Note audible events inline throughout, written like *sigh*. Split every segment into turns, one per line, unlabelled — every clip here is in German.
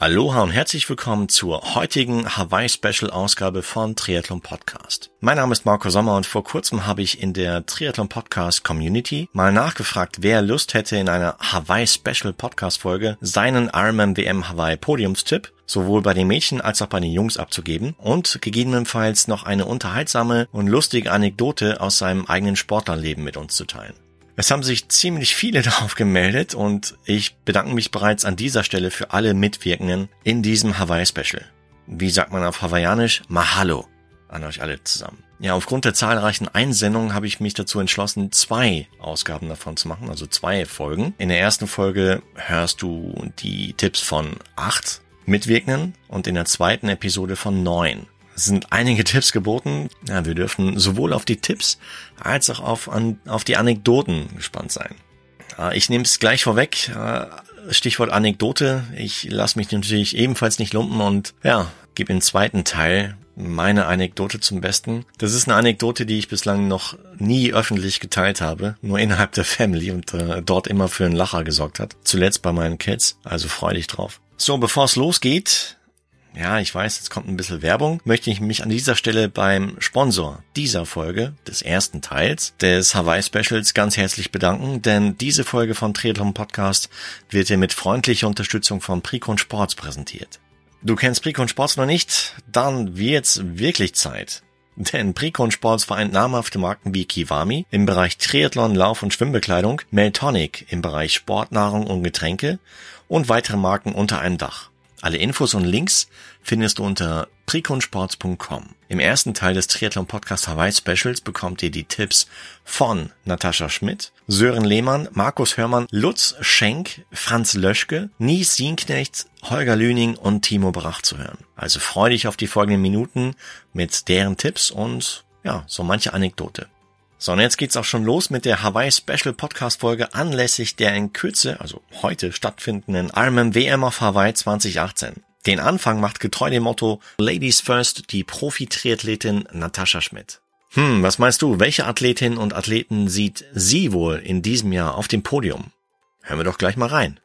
Aloha und herzlich willkommen zur heutigen Hawaii Special Ausgabe von Triathlon Podcast. Mein Name ist Marco Sommer und vor kurzem habe ich in der Triathlon Podcast Community mal nachgefragt, wer Lust hätte in einer Hawaii Special Podcast Folge seinen Ironman WM Hawaii Podiumstipp sowohl bei den Mädchen als auch bei den Jungs abzugeben und gegebenenfalls noch eine unterhaltsame und lustige Anekdote aus seinem eigenen Sportlerleben mit uns zu teilen. Es haben sich ziemlich viele *laughs* darauf gemeldet und ich bedanke mich bereits an dieser Stelle für alle Mitwirkenden in diesem Hawaii-Special. Wie sagt man auf Hawaiianisch? Mahalo an euch alle zusammen. Ja, aufgrund der zahlreichen Einsendungen habe ich mich dazu entschlossen, zwei Ausgaben davon zu machen, also zwei Folgen. In der ersten Folge hörst du die Tipps von acht Mitwirkenden und in der zweiten Episode von neun. Sind einige Tipps geboten. Ja, wir dürfen sowohl auf die Tipps als auch auf, an, auf die Anekdoten gespannt sein. Ich nehme es gleich vorweg. Stichwort Anekdote. Ich lasse mich natürlich ebenfalls nicht lumpen und ja, gebe im zweiten Teil meine Anekdote zum Besten. Das ist eine Anekdote, die ich bislang noch nie öffentlich geteilt habe, nur innerhalb der Family und äh, dort immer für einen Lacher gesorgt hat. Zuletzt bei meinen Kids, also freu dich drauf. So, bevor es losgeht, ja, ich weiß, jetzt kommt ein bisschen Werbung, möchte ich mich an dieser Stelle beim Sponsor dieser Folge, des ersten Teils des Hawaii Specials ganz herzlich bedanken, denn diese Folge von Triathlon Podcast wird dir mit freundlicher Unterstützung von Precon Sports präsentiert. Du kennst Precon Sports noch nicht? Dann wird's wirklich Zeit. Denn Precon Sports vereint namhafte Marken wie Kiwami im Bereich Triathlon, Lauf- und Schwimmbekleidung, Meltonic im Bereich Sportnahrung und Getränke und weitere Marken unter einem Dach. Alle Infos und Links findest du unter preconsports.com. Im ersten Teil des Triathlon Podcast Hawaii Specials bekommt ihr die Tipps von Natascha Schmidt, Sören Lehmann, Markus Hörmann, Lutz Schenk, Franz Löschke, Nies Sienknecht, Holger Lüning und Timo Brach zu hören. Also freu dich auf die folgenden Minuten mit deren Tipps und ja, so manche Anekdote. So, und jetzt geht's auch schon los mit der Hawaii Special Podcast Folge anlässlich der in Kürze, also heute stattfindenden Ironman WM auf Hawaii 2018. Den Anfang macht getreu dem Motto Ladies First die Profi-Triathletin Natascha Schmidt. Hm, was meinst du, welche Athletinnen und Athleten sieht sie wohl in diesem Jahr auf dem Podium? Hören wir doch gleich mal rein.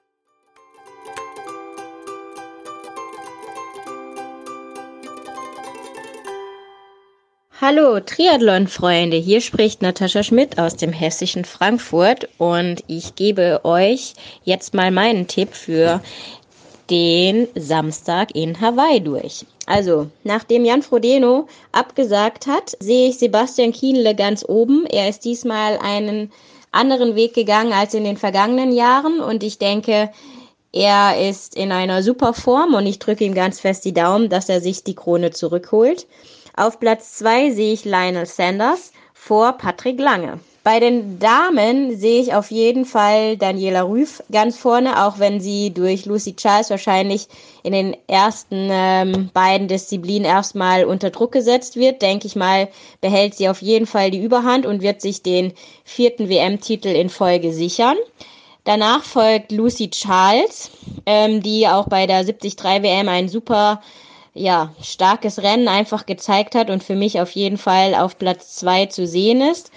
Hallo Triathlon-Freunde, hier spricht Natascha Schmidt aus dem hessischen Frankfurt und ich gebe euch jetzt mal meinen Tipp für den Samstag in Hawaii durch. Also, nachdem Jan Frodeno abgesagt hat, sehe ich Sebastian Kienle ganz oben. Er ist diesmal einen anderen Weg gegangen als in den vergangenen Jahren und ich denke, er ist in einer super Form und ich drücke ihm ganz fest die Daumen, dass er sich die Krone zurückholt. Auf Platz zwei sehe ich Lionel Sanders vor Patrick Lange. Bei den Damen sehe ich auf jeden Fall Daniela Rüff ganz vorne, auch wenn sie durch Lucy Charles wahrscheinlich in den ersten ähm, beiden Disziplinen erstmal unter Druck gesetzt wird. Denke ich mal, behält sie auf jeden Fall die Überhand und wird sich den vierten WM-Titel in Folge sichern. Danach folgt Lucy Charles, ähm, die auch bei der 73 WM ein super ja, starkes Rennen einfach gezeigt hat und für mich auf jeden Fall auf Platz zwei zu sehen ist.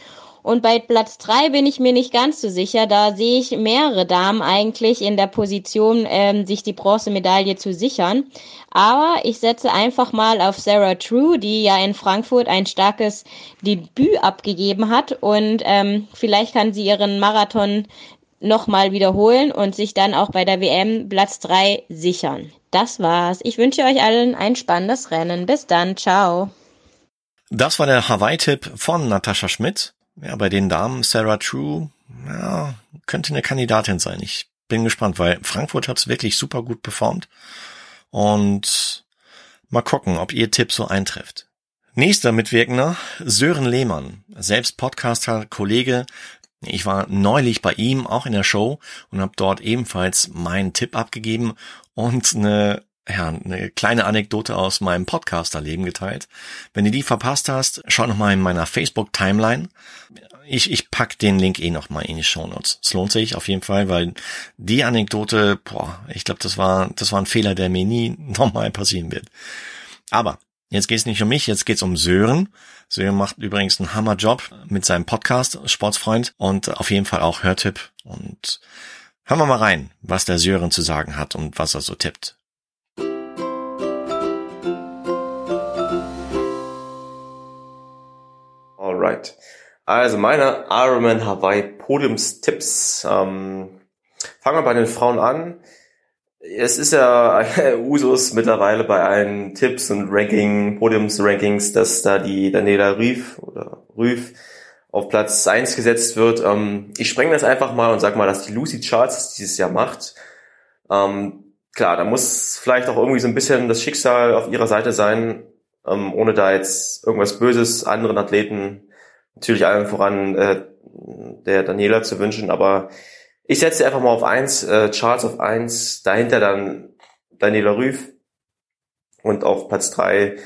Und bei Platz drei bin ich mir nicht ganz so sicher. Da sehe ich mehrere Damen eigentlich in der Position, ähm, sich die Bronzemedaille zu sichern. Aber ich setze einfach mal auf Sarah True, die ja in Frankfurt ein starkes Debüt abgegeben hat. Und ähm, vielleicht kann sie ihren Marathon nochmal wiederholen und sich dann auch bei der WM Platz drei sichern. Das war's. Ich wünsche euch allen ein spannendes Rennen. Bis dann. Ciao.
Das war der Hawaii-Tipp von Natascha Schmidt. Ja, bei den Damen Sarah True, ja, könnte eine Kandidatin sein. Ich bin gespannt, weil Frankfurt hat's wirklich super gut performt. Und mal gucken, ob ihr Tipp so eintrifft. Nächster Mitwirkender, Sören Lehmann, selbst Podcaster, Kollege. Ich war neulich bei ihm auch in der Show und habe dort ebenfalls meinen Tipp abgegeben und eine, ja, eine kleine Anekdote aus meinem Podcaster-Leben geteilt. Wenn du die verpasst hast, schau noch mal in meiner Facebook-Timeline. Ich, ich pack den Link eh noch mal in die Show Notes. Es lohnt sich auf jeden Fall, weil die Anekdote, boah, ich glaube, das war, das war ein Fehler, der mir nie *laughs* nochmal passieren wird. Aber Jetzt geht es nicht um mich, jetzt geht es um Sören. Sören macht übrigens einen Hammerjob mit seinem Podcast Sportsfreund und auf jeden Fall auch Hörtipp. Und hören wir mal rein, was der Sören zu sagen hat und was er so tippt.
Alright. Also meine Ironman Hawaii Podiumstipps. Ähm, fangen wir bei den Frauen an. Es ist ja *laughs* Usus mittlerweile bei allen Tipps und Ranking, Podiumsrankings, dass da die Daniela Rüff oder Rüff auf Platz eins gesetzt wird. Ähm, ich spreng das einfach mal und sag mal, dass die Lucy Charles dieses Jahr macht. Ähm, klar, da muss vielleicht auch irgendwie so ein bisschen das Schicksal auf ihrer Seite sein, ähm, ohne da jetzt irgendwas Böses anderen Athleten, natürlich allen voran äh, der Daniela zu wünschen, aber ich setze einfach mal auf eins, äh, Charles auf eins, dahinter dann Daniela Rüff und auf Platz drei.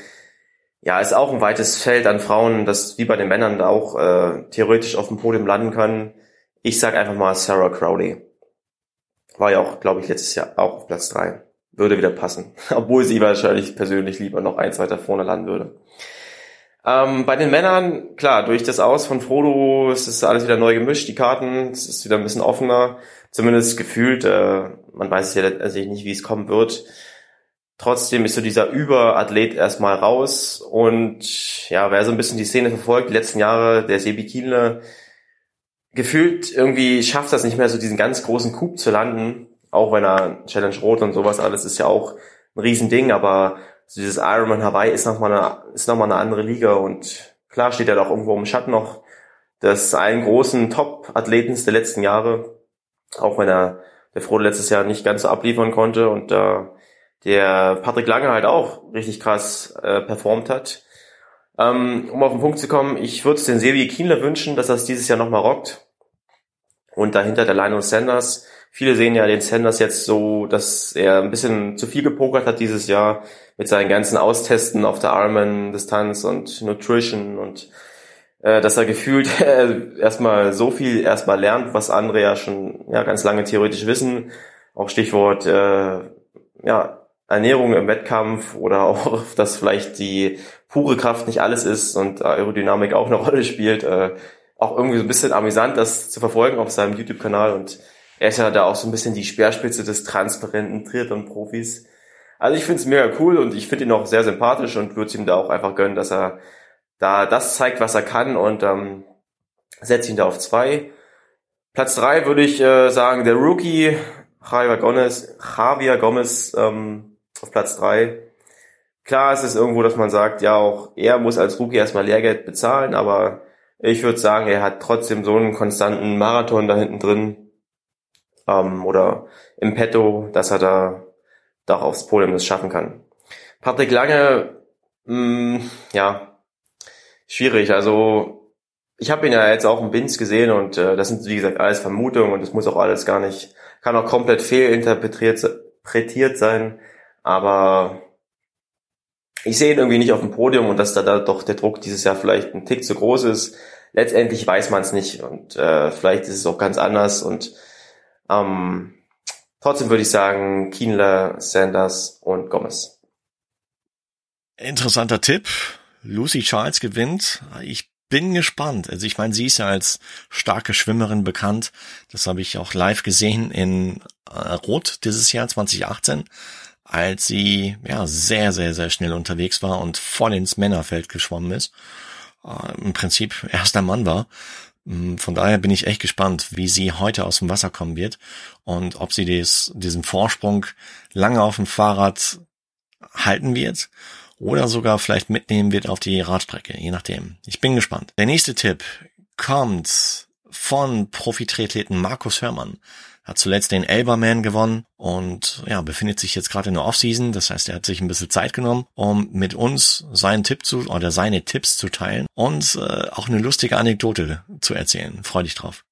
Ja, ist auch ein weites Feld an Frauen, das wie bei den Männern da auch äh, theoretisch auf dem Podium landen kann. Ich sag einfach mal Sarah Crowley. War ja auch, glaube ich, letztes Jahr auch auf Platz drei. Würde wieder passen. *laughs* Obwohl sie wahrscheinlich persönlich lieber noch eins weiter vorne landen würde. Ähm, bei den Männern, klar, durch das Aus von Frodo ist es alles wieder neu gemischt, die Karten, es ist wieder ein bisschen offener, zumindest gefühlt, äh, man weiß ja letztendlich nicht, wie es kommen wird. Trotzdem ist so dieser Überathlet erstmal raus und ja, wer so ein bisschen die Szene verfolgt, die letzten Jahre, der Sebi Kienle, gefühlt irgendwie schafft das nicht mehr, so diesen ganz großen Coup zu landen, auch wenn er Challenge Rot und sowas alles ist ja auch ein Riesending, aber so dieses Ironman Hawaii ist nochmal eine, ist noch mal eine andere Liga und klar steht er doch irgendwo im Schatten noch des einen großen Top-Athleten der letzten Jahre, auch wenn er der Frodo letztes Jahr nicht ganz so abliefern konnte und äh, der Patrick Lange halt auch richtig krass äh, performt hat. Ähm, um auf den Punkt zu kommen, ich würde es den Sevi Kienler wünschen, dass er es dieses Jahr nochmal rockt. Und dahinter der Lionel Sanders. Viele sehen ja den Sanders jetzt so, dass er ein bisschen zu viel gepokert hat dieses Jahr mit seinen ganzen Austesten auf der Ironman-Distanz und Nutrition und äh, dass er gefühlt *laughs* äh, erstmal so viel erstmal lernt, was andere ja schon ja ganz lange theoretisch wissen. Auch Stichwort äh, ja Ernährung im Wettkampf oder *laughs* auch, dass vielleicht die pure Kraft nicht alles ist und Aerodynamik auch eine *laughs* Rolle spielt. Äh, auch irgendwie so ein bisschen amüsant, das zu verfolgen auf seinem YouTube-Kanal und er ist ja da auch so ein bisschen die Speerspitze des transparenten Triathlon-Profis. Also ich finde es mega cool und ich finde ihn auch sehr sympathisch und würde ihm da auch einfach gönnen, dass er da das zeigt, was er kann und ähm, setze ihn da auf zwei. Platz drei würde ich äh, sagen, der Rookie Javier Gomez, Javier Gomez ähm, auf Platz drei. Klar ist es irgendwo, dass man sagt, ja auch er muss als Rookie erstmal Lehrgeld bezahlen, aber ich würde sagen, er hat trotzdem so einen konstanten Marathon da hinten drin ähm, oder im Petto, dass er da doch aufs Podium das schaffen kann. Patrick Lange, mh, mm, ja, schwierig. Also ich habe ihn ja jetzt auch im Binz gesehen und äh, das sind wie gesagt alles Vermutungen und das muss auch alles gar nicht, kann auch komplett fehlinterpretiert sein. Aber ich sehe ihn irgendwie nicht auf dem Podium und dass da, da doch der Druck dieses Jahr vielleicht ein Tick zu groß ist. Letztendlich weiß man es nicht und äh, vielleicht ist es auch ganz anders und ähm, Trotzdem würde ich sagen, Kienler, Sanders und Gomez.
Interessanter Tipp. Lucy Charles gewinnt. Ich bin gespannt. Also ich meine, sie ist ja als starke Schwimmerin bekannt. Das habe ich auch live gesehen in äh, Rot dieses Jahr 2018, als sie ja sehr, sehr, sehr schnell unterwegs war und voll ins Männerfeld geschwommen ist. Äh, Im Prinzip erster Mann war. Mm, von daher bin ich echt gespannt, wie sie heute aus dem Wasser kommen wird und ob sie des, diesen Vorsprung lange auf dem Fahrrad halten wird oder sogar vielleicht mitnehmen wird auf die Radstrecke, je nachdem. Ich bin gespannt. Der nächste Tipp kommt von Profi-Triathleten Markus Hörmann hat zuletzt den Elberman gewonnen und ja, befindet sich jetzt gerade in der Offseason. Das heißt, er hat sich ein bisschen Zeit genommen, um mit uns seinen Tipp zu oder seine Tipps zu teilen und äh, auch eine lustige Anekdote zu erzählen. Freu dich drauf.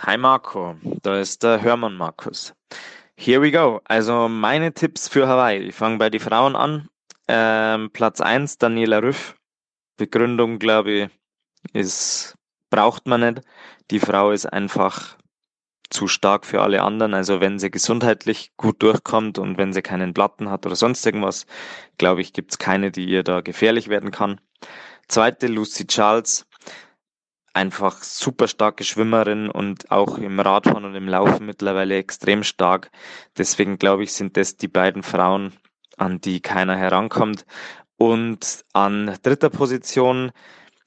Hi Marco, da ist der Hörmann Markus. Here we go. Also meine Tipps für Hawaii. Ich fange bei den Frauen an. Ähm, Platz 1, Daniela Rüff. Begründung, glaube ich, ist, braucht man nicht. Die Frau ist einfach zu stark für alle anderen. Also wenn sie gesundheitlich gut durchkommt und wenn sie keinen Platten hat oder sonst irgendwas, glaube ich, gibt's keine, die ihr da gefährlich werden kann. Zweite, Lucy Charles. Einfach super starke Schwimmerin und auch im Radfahren und im Laufen mittlerweile extrem stark. Deswegen glaube ich, sind das die beiden Frauen, an die keiner herankommt. Und an dritter Position,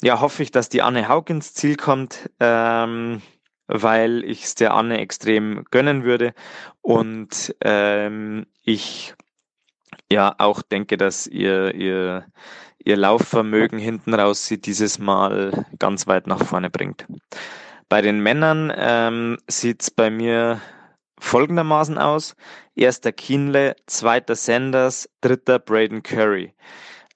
ja, hoffe ich, dass die Anne Haug ins Ziel kommt, ähm, weil ich es der Anne extrem gönnen würde. Und ähm, ich ja auch denke, dass ihr, ihr, ihr Laufvermögen hinten raus sie dieses Mal ganz weit nach vorne bringt. Bei den Männern ähm, sieht es bei mir folgendermaßen aus. Erster Kienle, zweiter Sanders, dritter Braden Curry.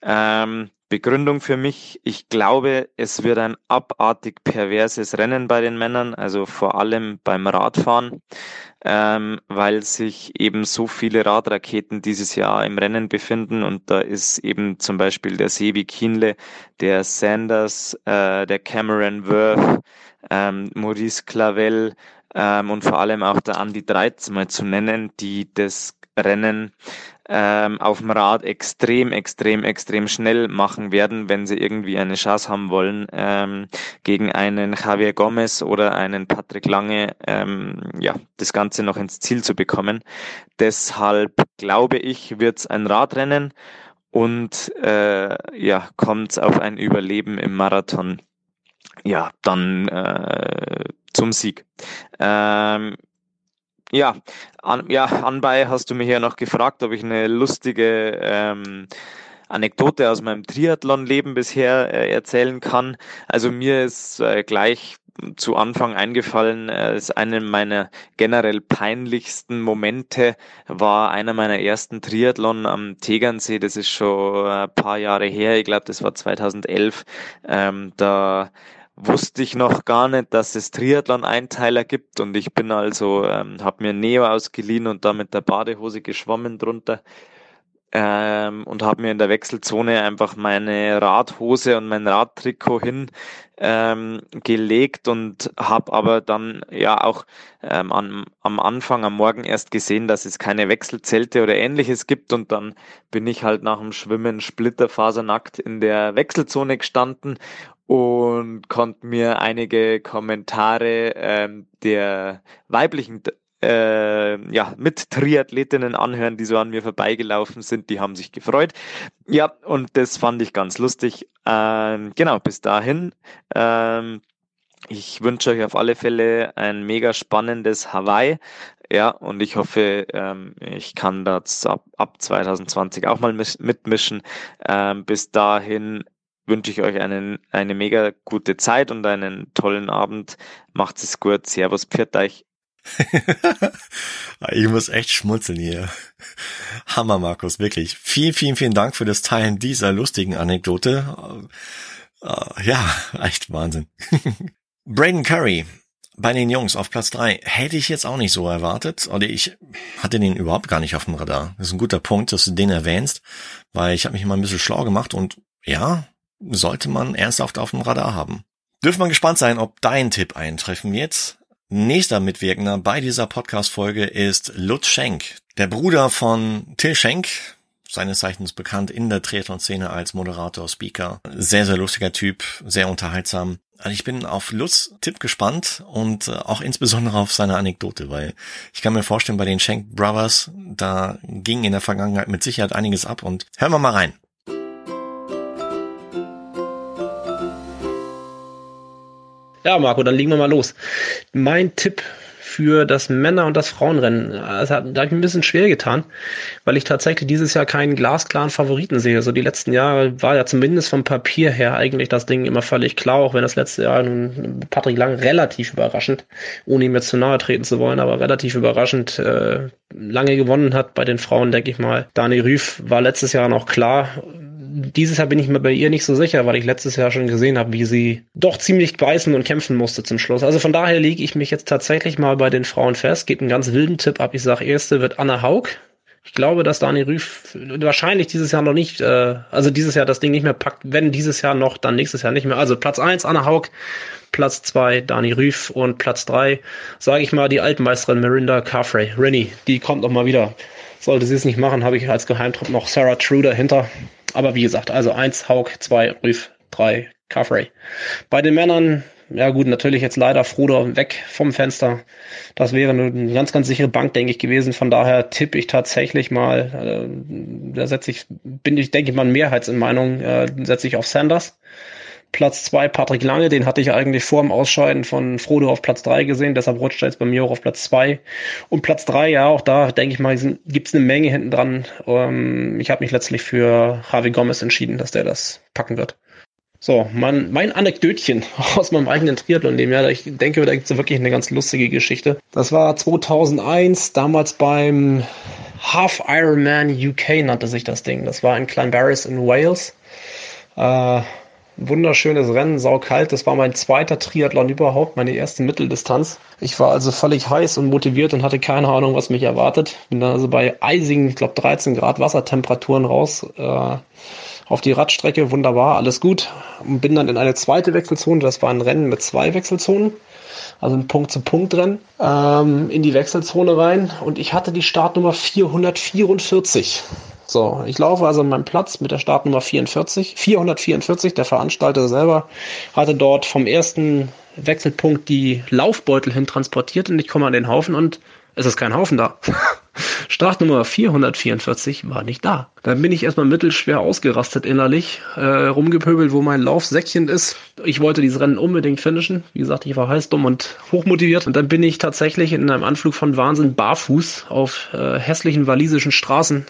Ähm, Begründung für mich, ich glaube, es wird ein abartig perverses Rennen bei den Männern, also vor allem beim Radfahren, ähm, weil sich eben so viele Radraketen dieses Jahr im Rennen befinden. Und da ist eben zum Beispiel der Sebi Kienle, der Sanders, äh, der Cameron Worth, ähm, Maurice Clavel ähm, und vor allem auch der Andy Dreiz mal zu nennen, die das Rennen ähm, auf dem Rad extrem, extrem, extrem schnell machen werden, wenn sie irgendwie eine Chance haben wollen, ähm, gegen einen Javier Gomez oder einen Patrick Lange, ähm, ja, das Ganze noch ins Ziel zu bekommen. Deshalb glaube ich, wird es ein Radrennen und äh, ja, kommt auf ein Überleben im Marathon. Ja, dann äh, zum Sieg. Ähm, ja, an, ja, anbei hast du mich ja noch gefragt, ob ich eine lustige ähm, Anekdote aus meinem Triathlon-Leben bisher äh, erzählen kann. Also mir ist äh, gleich zu Anfang eingefallen, äh, ist eine meiner generell peinlichsten Momente war einer meiner ersten Triathlon am Tegernsee. Das ist schon ein paar Jahre her. Ich glaube, das war 2011. Ähm, da wusste ich noch gar nicht, dass es Triathlon-Einteiler gibt. Und ich bin also, ähm, habe mir Neo ausgeliehen und da mit der Badehose geschwommen drunter ähm, und habe mir in der Wechselzone einfach meine Radhose und mein Radtrikot hin ähm, und habe aber dann ja auch ähm, am, am Anfang am Morgen erst gesehen, dass es keine Wechselzelte oder ähnliches gibt. Und dann bin ich halt nach dem Schwimmen splitterfasernackt in der Wechselzone gestanden und konnte mir einige Kommentare ähm, der weiblichen äh, ja, mit Triathletinnen anhören, die so an mir vorbeigelaufen sind, die haben sich gefreut. Ja, und das fand ich ganz lustig. Ähm, genau, bis dahin. Ähm, ich wünsche euch auf alle Fälle ein mega spannendes Hawaii. Ja, und ich hoffe, ähm, ich kann das ab, ab 2020 auch mal mitmischen. Ähm, bis dahin wünsche ich euch einen, eine mega gute Zeit und einen tollen Abend. Macht es gut. Servus, pfiat euch. *laughs*
ich muss echt schmunzeln hier. Hammer, Markus, wirklich. Vielen, vielen, vielen Dank für das Teilen dieser lustigen Anekdote. Uh, ja, echt Wahnsinn. *laughs* Braden Curry bei den Jungs auf Platz drei hätte ich jetzt auch nicht so erwartet. Oder ich hatte den überhaupt gar nicht auf dem Radar. Das ist ein guter Punkt, dass du den erwähnst, weil ich habe mich mal ein bisschen schlau gemacht und ja, sollte man ernsthaft auf dem Radar haben. Dürfen wir gespannt sein, ob dein Tipp eintreffen wird. Nächster Mitwirkender bei dieser Podcast-Folge ist Lutz Schenk, der Bruder von Till Schenk, seines Zeichens bekannt in der Triathlon-Szene als Moderator, Speaker. Sehr, sehr lustiger Typ, sehr unterhaltsam. Also ich bin auf Lutz Tipp gespannt und äh, auch insbesondere auf seine Anekdote, weil ich kann mir vorstellen, bei den Schenk Brothers, da ging in der Vergangenheit mit Sicherheit einiges ab und hören wir mal rein.
Ja, Marco, dann legen wir mal los. Mein Tipp für das Männer- und das Frauenrennen. Das hat, da habe ich ein bisschen schwer getan, weil ich tatsächlich dieses Jahr keinen glasklaren Favoriten sehe. Also die letzten Jahre war ja zumindest vom Papier her eigentlich das Ding immer völlig klar, auch wenn das letzte Jahr nun Patrick Lang relativ überraschend, ohne ihm jetzt zu nahe treten zu wollen, aber relativ überraschend äh, lange gewonnen hat bei den Frauen, denke ich mal. Dani Rüff war letztes Jahr noch klar dieses Jahr bin ich mir bei ihr nicht so sicher, weil ich letztes Jahr schon gesehen habe, wie sie doch ziemlich beißen und kämpfen musste zum Schluss. Also von daher lege ich mich jetzt tatsächlich mal bei den Frauen fest, gebe einen ganz wilden Tipp ab. Ich sage, erste wird Anna Haug. Ich glaube, dass Dani Rüff wahrscheinlich dieses Jahr noch nicht, äh, also dieses Jahr das Ding nicht mehr packt. Wenn dieses Jahr noch, dann nächstes Jahr nicht mehr. Also Platz eins Anna Haug, Platz zwei Dani Rüff und Platz drei sage ich mal, die Altmeisterin Mirinda Carfrey. Rennie, die kommt noch mal wieder. Sollte sie es nicht machen, habe ich als Geheimtrupp noch Sarah True dahinter. Aber wie gesagt, also eins Haug, zwei Rüff, drei Carfrey. Bei den Männern ja gut, natürlich jetzt leider Frodo weg vom Fenster. Das wäre eine ganz, ganz sichere Bank, denke ich, gewesen. Von daher tippe ich tatsächlich mal, äh, da setze ich, bin ich, denke ich mal, Mehrheitsinmeinung, äh, setze ich auf Sanders. Platz zwei Patrick Lange, den hatte ich eigentlich vor dem Ausscheiden von Frodo auf Platz drei gesehen, deshalb rutscht er jetzt bei mir auch auf Platz zwei Und Platz drei ja, auch da denke ich mal, gibt es eine Menge hinten dran. Ähm, ich habe mich letztlich für Harvey Gomez entschieden, dass der das packen wird. So, mein, mein Anekdötchen *laughs* aus meinem eigenen Triathlon-Leben, ja, ich denke, da gibt es wirklich eine ganz lustige Geschichte. Das war 2001, damals beim Half Ironman UK nannte sich das Ding. Das war in Clonbarris in Wales. Äh, wunderschönes Rennen, saukalt. Das war mein zweiter Triathlon überhaupt, meine erste Mitteldistanz. Ich war also völlig heiß und motiviert und hatte keine Ahnung, was mich erwartet. Bin dann also bei eisigen, ich glaube 13 Grad Wassertemperaturen raus. Äh, auf die Radstrecke, wunderbar, alles gut. Und bin dann in eine zweite Wechselzone, das war ein Rennen mit zwei Wechselzonen, also ein Punkt-zu-Punkt-Rennen, ähm, in die Wechselzone rein und ich hatte die Startnummer 444. So, ich laufe also an meinem Platz mit der Startnummer 44, 444. Der Veranstalter selber hatte dort vom ersten Wechselpunkt die Laufbeutel hin transportiert und ich komme an den Haufen und es ist kein Haufen da. *laughs* Startnummer 444 war nicht da. Dann bin ich erstmal mittelschwer ausgerastet innerlich, äh, rumgepöbelt, wo mein Laufsäckchen ist. Ich wollte dieses Rennen unbedingt finishen. Wie gesagt, ich war heiß, dumm und hochmotiviert. Und dann bin ich tatsächlich in einem Anflug von Wahnsinn barfuß auf äh, hässlichen walisischen Straßen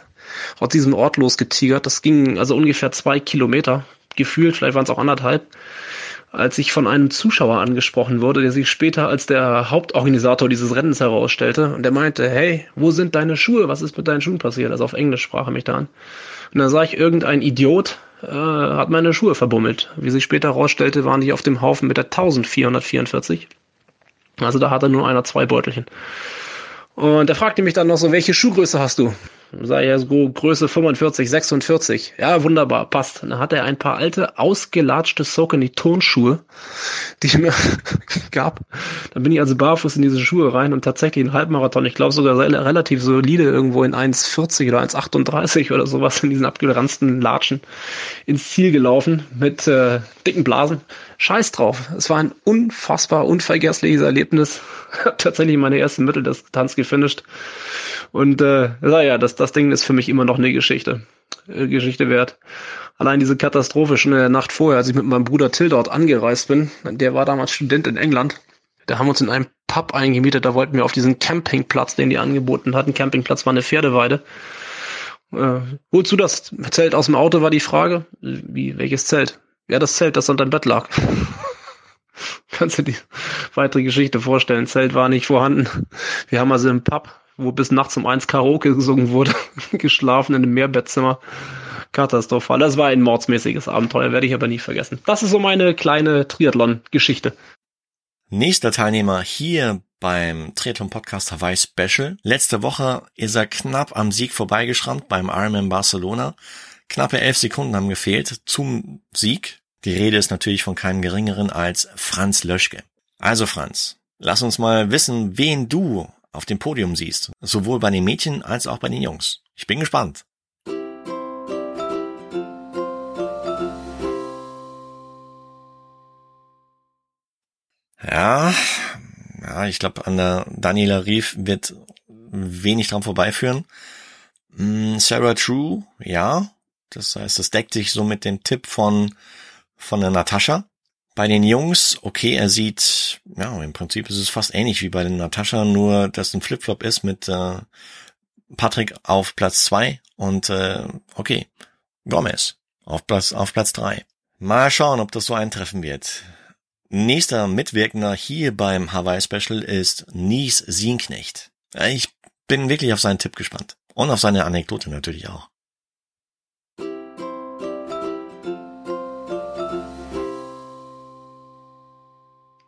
aus diesem Ort losgetigert. Das ging also ungefähr zwei Kilometer. Gefühlt, vielleicht waren es auch anderthalb als ich von einem Zuschauer angesprochen wurde, der sich später als der Hauptorganisator dieses Rennens herausstellte. Und der meinte, hey, wo sind deine Schuhe? Was ist mit deinen Schuhen passiert? Also auf Englisch sprach er mich da an. Und dann sah ich, irgendein Idiot äh, hat meine Schuhe verbummelt. Wie sich später herausstellte, waren die auf dem Haufen mit der 1444. Also da hatte nur einer zwei Beutelchen. Und er fragte mich dann noch so, welche Schuhgröße hast du? Sei ja so Größe 45, 46. Ja, wunderbar, passt. Dann hat er ein paar alte, ausgelatschte Saucony Turnschuhe, die ich mir *laughs* gab. Dann bin ich also barfuß in diese Schuhe rein und tatsächlich einen Halbmarathon, ich glaube sogar relativ solide irgendwo in 1,40 oder 1,38 oder sowas in diesen abgeranzten Latschen ins Ziel gelaufen mit äh, dicken Blasen. Scheiß drauf. Es war ein unfassbar unvergessliches Erlebnis. *laughs* tatsächlich meine erste Mitteldistanz gefinisht. Und äh, naja, das, das Ding ist für mich immer noch eine Geschichte. Äh, Geschichte wert. Allein diese Katastrophe schon in der Nacht vorher, als ich mit meinem Bruder Till dort angereist bin, der war damals Student in England. Da haben wir uns in einem Pub eingemietet, da wollten wir auf diesen Campingplatz, den die angeboten hatten. Campingplatz war eine Pferdeweide. Äh, wozu das Zelt aus dem Auto war die Frage. Wie, welches Zelt? Ja, das Zelt, das unter dem Bett lag. *laughs* Kannst du die weitere Geschichte vorstellen? Zelt war nicht vorhanden. Wir haben also im Pub wo bis nachts um eins Karaoke gesungen wurde, *laughs* geschlafen in einem Mehrbettzimmer. Katastrophal. Das war ein mordsmäßiges Abenteuer, werde ich aber nie vergessen. Das ist so meine kleine Triathlon-Geschichte.
Nächster Teilnehmer hier beim Triathlon Podcast Hawaii Special. Letzte Woche ist er knapp am Sieg vorbeigeschrammt beim Ironman Barcelona. Knappe elf Sekunden haben gefehlt zum Sieg. Die Rede ist natürlich von keinem geringeren als Franz Löschke. Also Franz, lass uns mal wissen, wen du auf dem Podium siehst. Sowohl bei den Mädchen als auch bei den Jungs. Ich bin gespannt. Ja, ja, ich glaube, an der Daniela Rief wird wenig dran vorbeiführen. Mm, Sarah True, ja. Das heißt, das deckt sich so mit dem Tipp von, von der Natascha. Bei den Jungs, okay, er sieht, ja, im Prinzip ist es fast ähnlich wie bei den Natascha, nur dass ein Flipflop ist mit äh, Patrick auf Platz zwei und äh, okay, Gomez auf Platz auf Platz drei. Mal schauen, ob das so eintreffen wird. Nächster Mitwirkender hier beim Hawaii Special ist Nies Sienknecht. Ich bin wirklich auf seinen Tipp gespannt. Und auf seine Anekdote natürlich auch.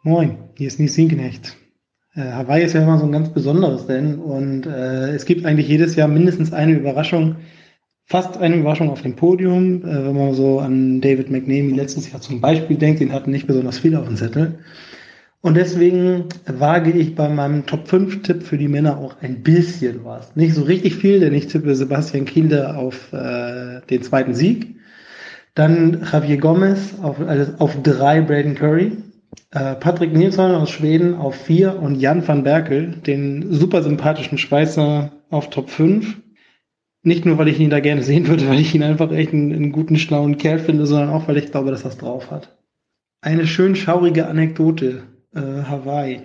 Moin, hier ist Nies Sienknecht. Äh, Hawaii ist ja immer so ein ganz besonderes Rennen und äh, es gibt eigentlich jedes Jahr mindestens eine Überraschung, fast eine Überraschung auf dem Podium. Äh, wenn man so an David McNamee letztes Jahr zum Beispiel denkt, den hatten nicht besonders viel auf dem Zettel. Und deswegen wage ich bei meinem Top 5 Tipp für die Männer auch ein bisschen was. Nicht so richtig viel, denn ich tippe Sebastian Kienle auf äh, den zweiten Sieg. Dann Javier Gomez auf, also auf drei Braden Curry. Äh, Patrick Nilsson aus Schweden auf vier und Jan van Berkel, den super sympathischen Schweizer, auf Top 5. Nicht nur, weil ich ihn da gerne sehen würde, *laughs* weil ich ihn einfach echt einen, einen guten, schlauen Kerl finde, sondern auch, weil ich glaube, dass es drauf hat. Eine schön schaurige Anekdote äh, Hawaii.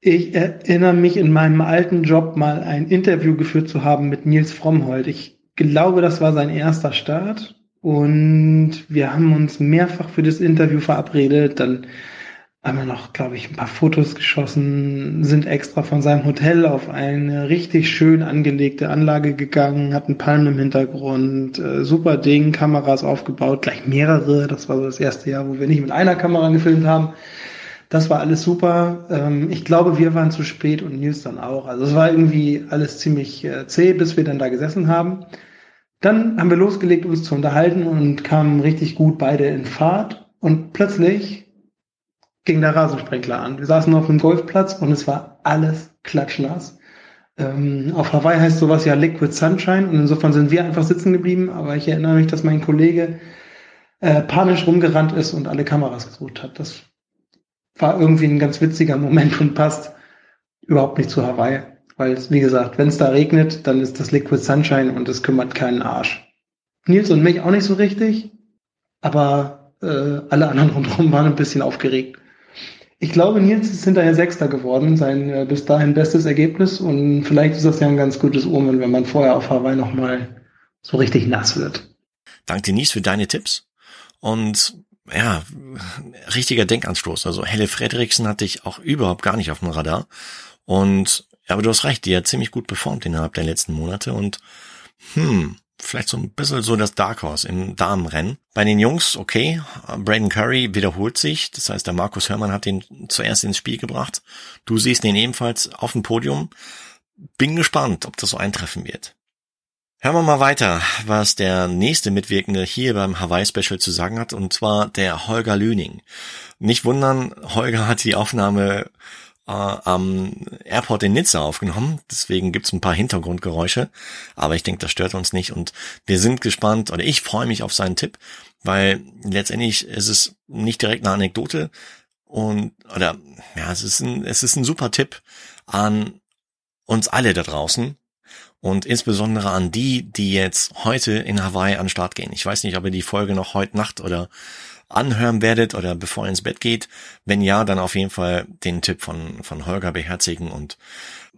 Ich erinnere mich in meinem alten Job mal ein Interview geführt zu haben mit Nils Frommhold. Ich glaube, das war sein erster Start und wir haben uns mehrfach für das Interview verabredet. Dann haben wir noch, glaube ich, ein paar Fotos geschossen, sind extra von seinem Hotel auf eine richtig schön angelegte Anlage gegangen, hatten Palmen im Hintergrund, äh, super Ding, Kameras aufgebaut, gleich mehrere. Das war so das erste Jahr, wo wir nicht mit einer Kamera gefilmt haben. Das war alles super. Ähm, ich glaube, wir waren zu spät und Nils dann auch. Also es war irgendwie alles ziemlich äh, zäh, bis wir dann da gesessen haben. Dann haben wir losgelegt, uns zu unterhalten und kamen richtig gut beide in Fahrt. Und plötzlich ging der Rasensprenkler an. Wir saßen auf einem Golfplatz und es war alles klatschnass. Ähm, auf Hawaii heißt sowas ja Liquid Sunshine und insofern sind wir einfach sitzen geblieben. Aber ich erinnere mich, dass mein Kollege äh, panisch rumgerannt ist und alle Kameras gesucht hat. Das war irgendwie ein ganz witziger Moment und passt überhaupt nicht zu Hawaii. Weil, wie gesagt, wenn es da regnet, dann ist das Liquid Sunshine und es kümmert keinen Arsch. Nils und mich auch nicht so richtig, aber äh, alle anderen *laughs* rundherum waren ein bisschen aufgeregt. Ich glaube, Nils ist hinterher Sechster geworden, sein äh, bis dahin bestes Ergebnis und vielleicht ist das ja ein ganz gutes Omen, wenn man vorher auf Hawaii nochmal so richtig nass wird.
Danke Nils für deine Tipps und ja, richtiger Denkanstoß. Also Helle Frederiksen hatte ich auch überhaupt gar nicht auf dem Radar. Und, ja, aber du hast recht, die hat ziemlich gut performt innerhalb der letzten Monate und, hm, vielleicht so ein bisschen so das Dark Horse im Damenrennen. Bei den Jungs, okay, Braden Curry wiederholt sich. Das heißt, der Markus Hörmann hat den zuerst ins Spiel gebracht. Du siehst den ebenfalls auf dem Podium. Bin gespannt, ob das so eintreffen wird. Hören wir mal weiter, was der nächste Mitwirkende hier beim Hawaii Special zu sagen hat, und zwar der Holger Lüning. Nicht wundern, Holger hat die Aufnahme äh, am Airport in Nizza aufgenommen, deswegen gibt's ein paar Hintergrundgeräusche, aber ich denke, das stört uns nicht. Und wir sind gespannt, oder ich freue mich auf seinen Tipp, weil letztendlich ist es nicht direkt eine Anekdote. Und, oder, ja, es ist ein, es ist ein super Tipp an uns alle da draußen, und insbesondere an die, die jetzt heute in Hawaii an den Start gehen. Ich weiß nicht, ob ihr die Folge noch heute Nacht oder anhören werdet oder bevor ihr ins Bett geht. Wenn ja, dann auf jeden Fall den Tipp von, von Holger beherzigen und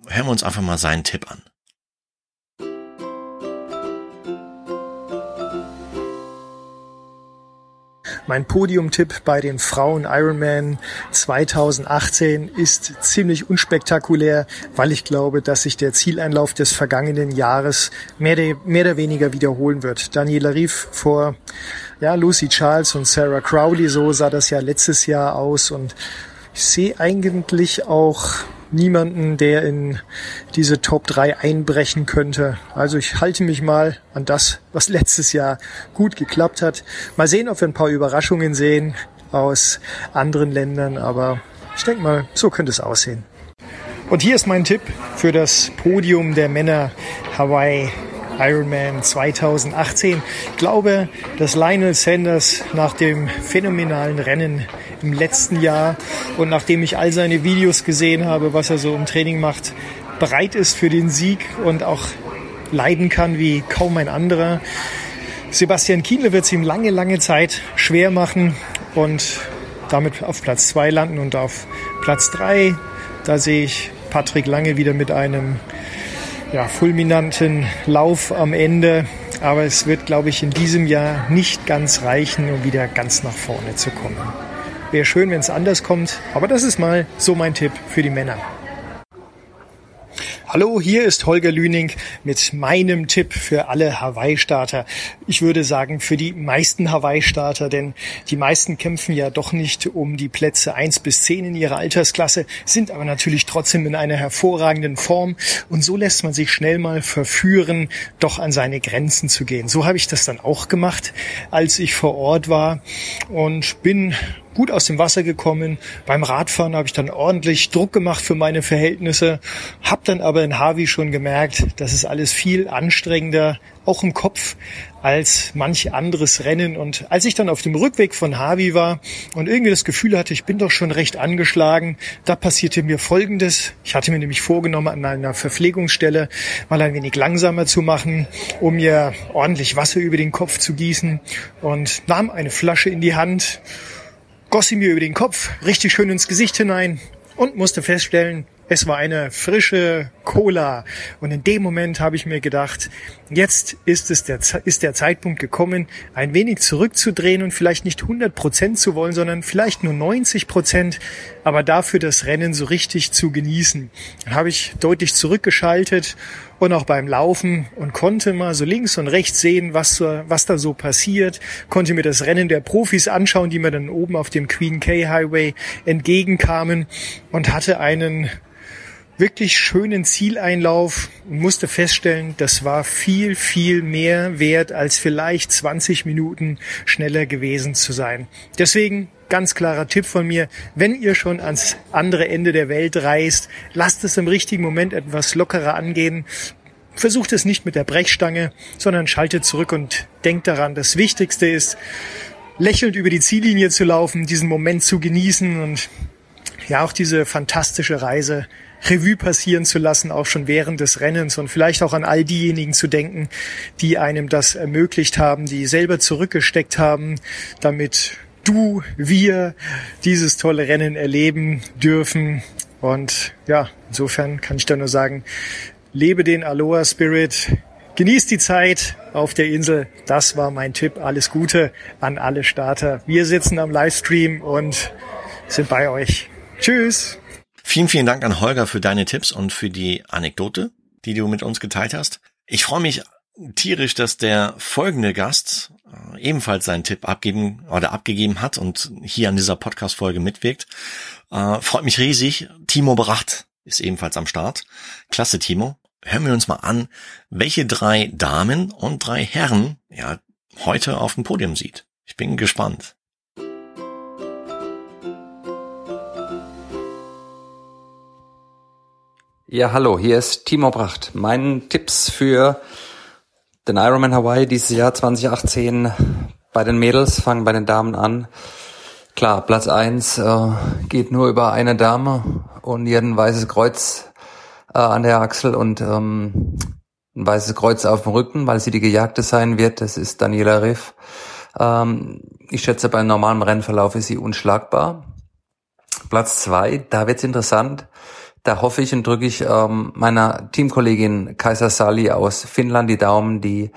hören wir uns einfach mal seinen Tipp an.
Mein Podiumtipp bei den Frauen Ironman 2018 ist ziemlich unspektakulär, weil ich glaube, dass sich der Zieleinlauf des vergangenen Jahres mehr, mehr oder weniger wiederholen wird. Daniela Rief vor ja, Lucy Charles und Sarah Crowley, so sah das ja letztes Jahr aus und ich sehe eigentlich auch niemanden, der in diese Top 3 einbrechen könnte. Also ich halte mich mal an das, was letztes Jahr gut geklappt hat. Mal sehen, ob wir ein paar Überraschungen sehen aus anderen Ländern, aber ich denke mal, so könnte es aussehen. Und hier ist mein Tipp für das Podium der Männer Hawaii Ironman 2018. Ich glaube, dass Lionel Sanders nach dem phänomenalen Rennen im letzten Jahr und nachdem ich all seine Videos gesehen habe, was er so im Training macht, bereit ist für den Sieg und auch leiden kann wie kaum ein anderer. Sebastian Kienle wird es ihm lange, lange Zeit schwer machen und damit auf Platz zwei landen und auf Platz drei. Da sehe ich Patrick Lange wieder mit einem ja, fulminanten Lauf am Ende. Aber es wird, glaube ich, in diesem Jahr nicht ganz reichen, um wieder ganz nach vorne zu kommen. Wäre schön, wenn es anders kommt, aber das ist mal so mein Tipp für die Männer. Hallo, hier ist Holger Lüning mit meinem Tipp für alle Hawaii-Starter. Ich würde sagen, für die meisten Hawaii-Starter, denn die meisten kämpfen ja doch nicht um die Plätze eins bis zehn in ihrer Altersklasse, sind aber natürlich trotzdem in einer hervorragenden Form und so lässt man sich schnell mal verführen, doch an seine Grenzen zu gehen. So habe ich das dann auch gemacht, als ich vor Ort war und bin gut aus dem Wasser gekommen. Beim Radfahren habe ich dann ordentlich Druck gemacht für meine Verhältnisse, habe dann aber in Harvey schon gemerkt, das ist alles viel anstrengender, auch im Kopf, als manch anderes Rennen. Und als ich dann auf dem Rückweg von Harvey war und irgendwie das Gefühl hatte, ich bin doch schon recht angeschlagen, da passierte mir Folgendes. Ich hatte mir nämlich vorgenommen, an einer Verpflegungsstelle mal ein wenig langsamer zu machen, um mir ordentlich Wasser über den Kopf zu gießen und nahm eine Flasche in die Hand goss sie mir über den Kopf, richtig schön ins Gesicht hinein und musste feststellen, es war eine frische Cola. Und in dem Moment habe ich mir gedacht, jetzt ist es der, ist der Zeitpunkt gekommen, ein wenig zurückzudrehen und vielleicht nicht 100 Prozent zu wollen, sondern vielleicht nur 90 Prozent, aber dafür das Rennen so richtig zu genießen. Dann habe ich deutlich zurückgeschaltet und auch beim Laufen und konnte mal so links und rechts sehen, was, was da so passiert, konnte mir das Rennen der Profis anschauen, die mir dann oben auf dem Queen K Highway entgegenkamen und hatte einen wirklich schönen Zieleinlauf und musste feststellen, das war viel, viel mehr wert, als vielleicht 20 Minuten schneller gewesen zu sein. Deswegen ganz klarer Tipp von mir, wenn ihr schon ans andere Ende der Welt reist, lasst es im richtigen Moment etwas lockerer angehen. Versucht es nicht mit der Brechstange, sondern schaltet zurück und denkt daran, das Wichtigste ist, lächelnd über die Ziellinie zu laufen, diesen Moment zu genießen und ja auch diese fantastische Reise Revue passieren zu lassen, auch schon während des Rennens und vielleicht auch an all diejenigen zu denken, die einem das ermöglicht haben, die selber zurückgesteckt haben, damit du, wir dieses tolle Rennen erleben dürfen. Und ja, insofern kann ich da nur sagen, lebe den Aloha Spirit, genieß die Zeit auf der Insel. Das war mein Tipp. Alles Gute an alle Starter. Wir sitzen am Livestream und sind bei euch. Tschüss.
Vielen, vielen Dank an Holger für deine Tipps und für die Anekdote, die du mit uns geteilt hast. Ich freue mich tierisch, dass der folgende Gast ebenfalls seinen Tipp abgeben oder abgegeben hat und hier an dieser Podcast-Folge mitwirkt. Äh, freut mich riesig. Timo Bracht ist ebenfalls am Start. Klasse, Timo. Hören wir uns mal an, welche drei Damen und drei Herren ja heute auf dem Podium sieht. Ich bin gespannt.
Ja, hallo, hier ist Timo Bracht. Mein Tipps für den Ironman Hawaii dieses Jahr 2018 bei den Mädels, fangen bei den Damen an. Klar, Platz eins äh, geht nur über eine Dame und ihr ein weißes Kreuz äh, an der Achsel und ähm, ein weißes Kreuz auf dem Rücken, weil sie die Gejagte sein wird. Das ist Daniela Riff. Ähm, ich schätze, beim normalen Rennverlauf ist sie unschlagbar. Platz zwei, da wird's interessant. Da hoffe ich und drücke ich ähm, meiner Teamkollegin Kaiser Sali aus Finnland die Daumen, die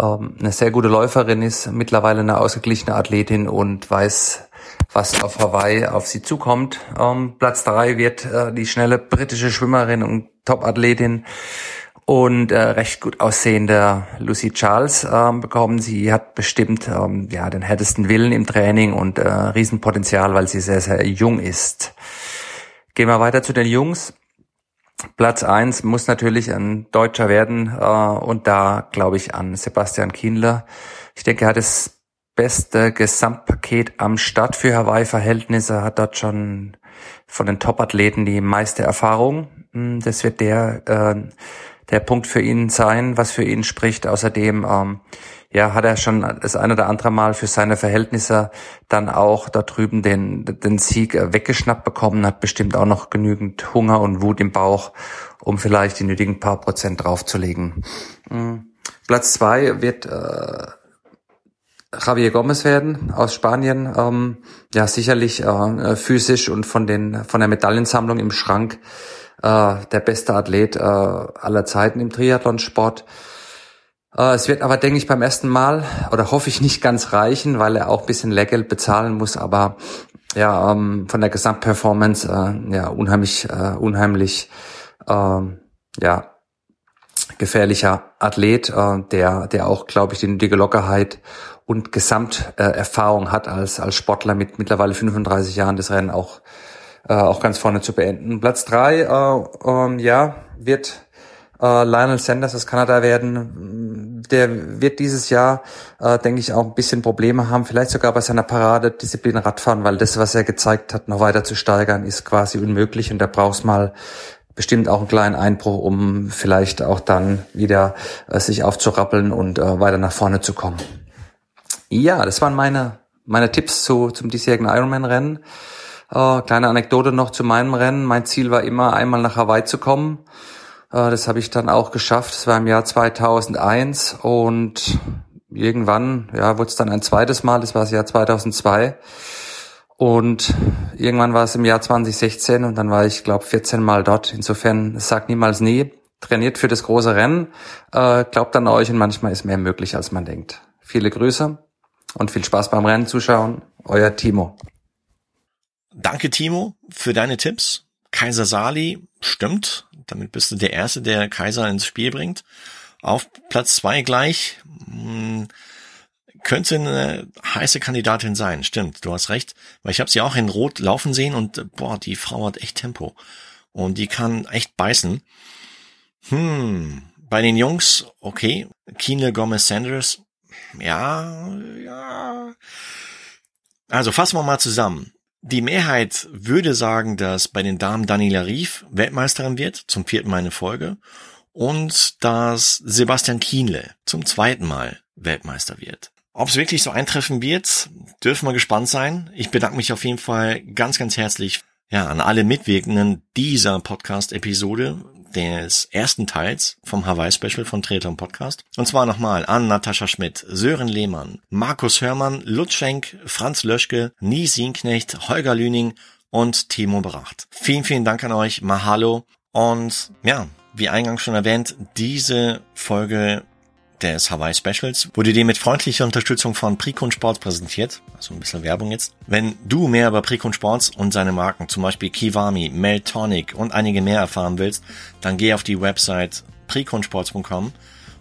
ähm, eine sehr gute Läuferin ist, mittlerweile eine ausgeglichene Athletin und weiß, was auf Hawaii auf sie zukommt. Ähm, Platz drei wird äh, die schnelle britische Schwimmerin und Top-Athletin und äh, recht gut aussehende Lucy Charles ähm, bekommen. Sie hat bestimmt ähm, ja den härtesten Willen im Training und äh, Riesenpotenzial, weil sie sehr, sehr jung ist. Gehen wir weiter zu den Jungs. Platz eins muss natürlich ein Deutscher werden äh, und da glaube ich an Sebastian Kienler. Ich denke, er hat das beste Gesamtpaket am Start für Hawaii-Verhältnisse, hat dort schon von den Top-Athleten die meiste Erfahrung. Hm, das wird der, äh, der Punkt für ihn sein, was für ihn spricht. Außerdem ähm, ja, hat er schon das eine oder andere Mal für seine Verhältnisse dann auch da drüben den, den Sieg weggeschnappt bekommen, hat bestimmt auch noch genügend Hunger und Wut im Bauch, um vielleicht die nötigen paar Prozent draufzulegen. Mhm. Platz zwei wird äh, Javier Gomez werden aus Spanien. Ähm, ja, sicherlich äh, physisch und von den von der Medaillensammlung im Schrank äh, der beste Athlet äh, aller Zeiten im Triathlonsport. Äh, es wird aber, denke ich, beim ersten Mal oder hoffe ich nicht ganz reichen, weil er auch ein bisschen Lehrgeld bezahlen muss, aber ja, ähm, von der Gesamtperformance äh, ja unheimlich, äh, unheimlich äh, ja, gefährlicher Athlet, äh, der, der auch, glaube ich, die nötige Lockerheit und Gesamterfahrung äh, hat als, als Sportler mit mittlerweile 35 Jahren das Rennen auch, äh, auch ganz vorne zu beenden. Platz drei, äh, ähm, ja, wird äh, Lionel Sanders aus Kanada werden. Der wird dieses Jahr, äh, denke ich, auch ein bisschen Probleme haben, vielleicht sogar bei seiner Paradedisziplin Radfahren, weil das, was er gezeigt hat, noch weiter zu steigern, ist quasi unmöglich und da brauchst mal bestimmt auch einen kleinen Einbruch, um vielleicht auch dann wieder äh, sich aufzurappeln und äh, weiter nach vorne zu kommen. Ja, das waren meine, meine Tipps zu, zum diesjährigen Ironman-Rennen. Äh, kleine Anekdote noch zu meinem Rennen. Mein Ziel war immer, einmal nach Hawaii zu kommen. Äh, das habe ich dann auch geschafft. Das war im Jahr 2001 und irgendwann, ja, wurde es dann ein zweites Mal. Das war das Jahr 2002. Und irgendwann war es im Jahr 2016 und dann war ich, glaube 14 Mal dort. Insofern sag niemals nie. Trainiert für das große Rennen. Äh, glaubt an euch und manchmal ist mehr möglich, als man denkt. Viele Grüße und viel Spaß beim Rennen zuschauen. Euer Timo.
Danke, Timo, für deine Tipps. Kaiser Sali, stimmt. Damit bist du der Erste, der Kaiser ins Spiel bringt. Auf Platz zwei gleich. Hm, könnte eine heiße Kandidatin sein. Stimmt, du hast recht. Weil ich habe sie auch in Rot laufen sehen und boah, die Frau hat echt Tempo. Und die kann echt beißen. Hm, bei den Jungs, okay. Keenel Gomez Sanders, ja, ja. Also fassen wir mal zusammen. Die Mehrheit würde sagen, dass bei den Damen Daniela Rief Weltmeisterin wird, zum vierten Mal in Folge, und dass Sebastian Kienle zum zweiten Mal Weltmeister wird. Ob es wirklich so eintreffen wird, dürfen wir gespannt sein. Ich bedanke mich auf jeden Fall ganz, ganz herzlich ja, an alle Mitwirkenden dieser Podcast-Episode des ersten Teils vom Hawaii Special von Triathlon Podcast. Und zwar nochmal an Natascha Schmidt, Sören Lehmann, Markus Hörmann, Lutz Schenk, Franz Löschke, Nies Sienknecht, Holger Lüning und Timo Bracht. Vielen, vielen Dank an euch. Mahalo. Und ja, wie eingangs schon erwähnt, diese Folge des Hawaii Specials wurde dir mit freundlicher Unterstützung von Precon Sports präsentiert. Also ein bisschen Werbung jetzt. Wenn du mehr über Precon Sports und seine Marken, zum Beispiel Kiwami, Meltonic und einige mehr erfahren willst, dann geh auf die Website preconsports.com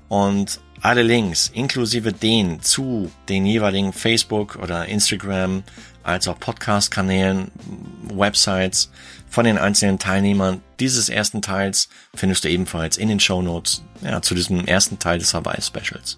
und alle Links, inklusive den zu den jeweiligen Facebook oder Instagram, als auch Podcast-Kanälen, Websites von den einzelnen Teilnehmern dieses ersten Teils findest du ebenfalls in den Show Notes ja, zu diesem ersten Teil des Hawaii Specials.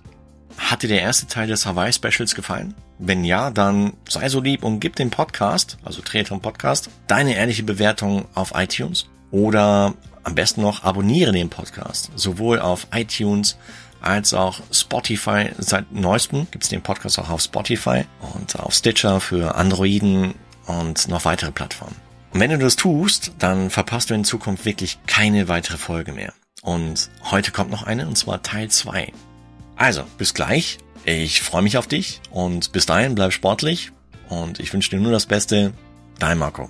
Hat dir der erste Teil des Hawaii Specials gefallen? Wenn ja, dann sei so lieb und gib dem Podcast, also Triathlon Podcast, deine ehrliche Bewertung auf iTunes oder am besten noch abonniere den Podcast, sowohl auf iTunes als auch Spotify. Seit neuestem gibt es den Podcast auch auf Spotify und auf Stitcher für Androiden und noch weitere Plattformen. Und wenn du das tust, dann verpasst du in Zukunft wirklich keine weitere Folge mehr. Und heute kommt noch eine, und zwar Teil 2. Also, bis gleich. Ich freue mich auf dich und bis dahin bleib sportlich und ich wünsche dir nur das Beste. Dein Marco.